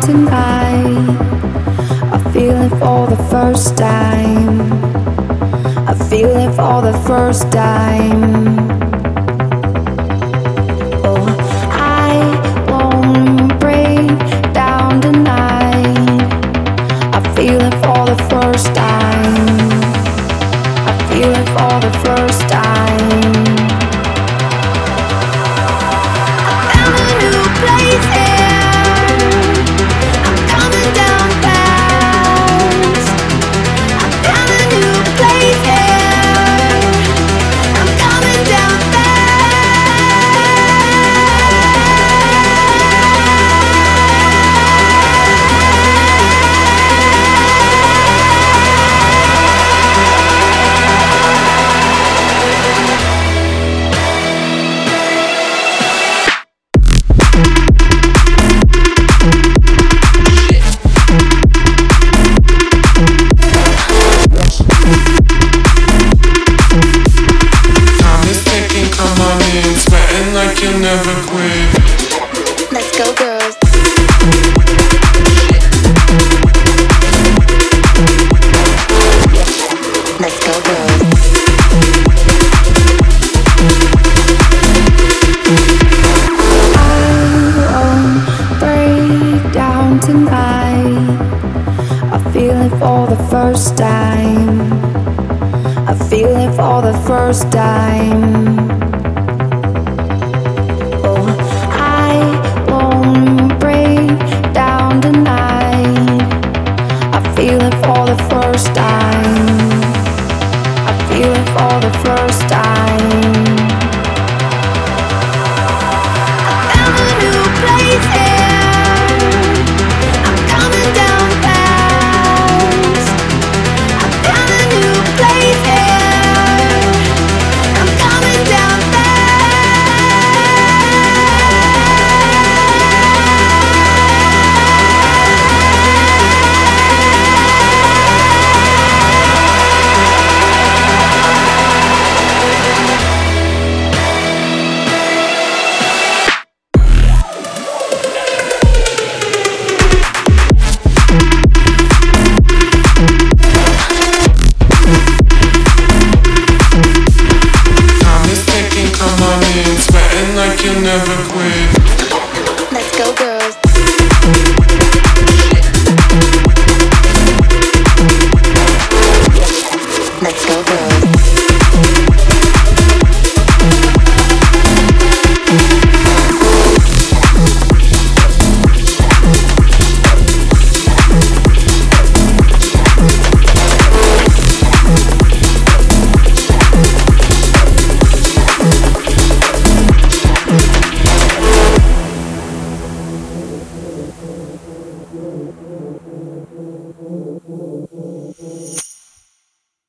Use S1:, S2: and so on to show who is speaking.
S1: tonight. I feel it for the first time. I feel it for the first time. Oh, feel it for the first time. I feel it for the first time.
S2: Sweating like never quit.
S1: Let's go, girls. Let's go, girls. I won't break down tonight. I feel it for the first time. I feel it for the first time.
S2: can never quit. Let's go, girls.
S1: Let's go, girls.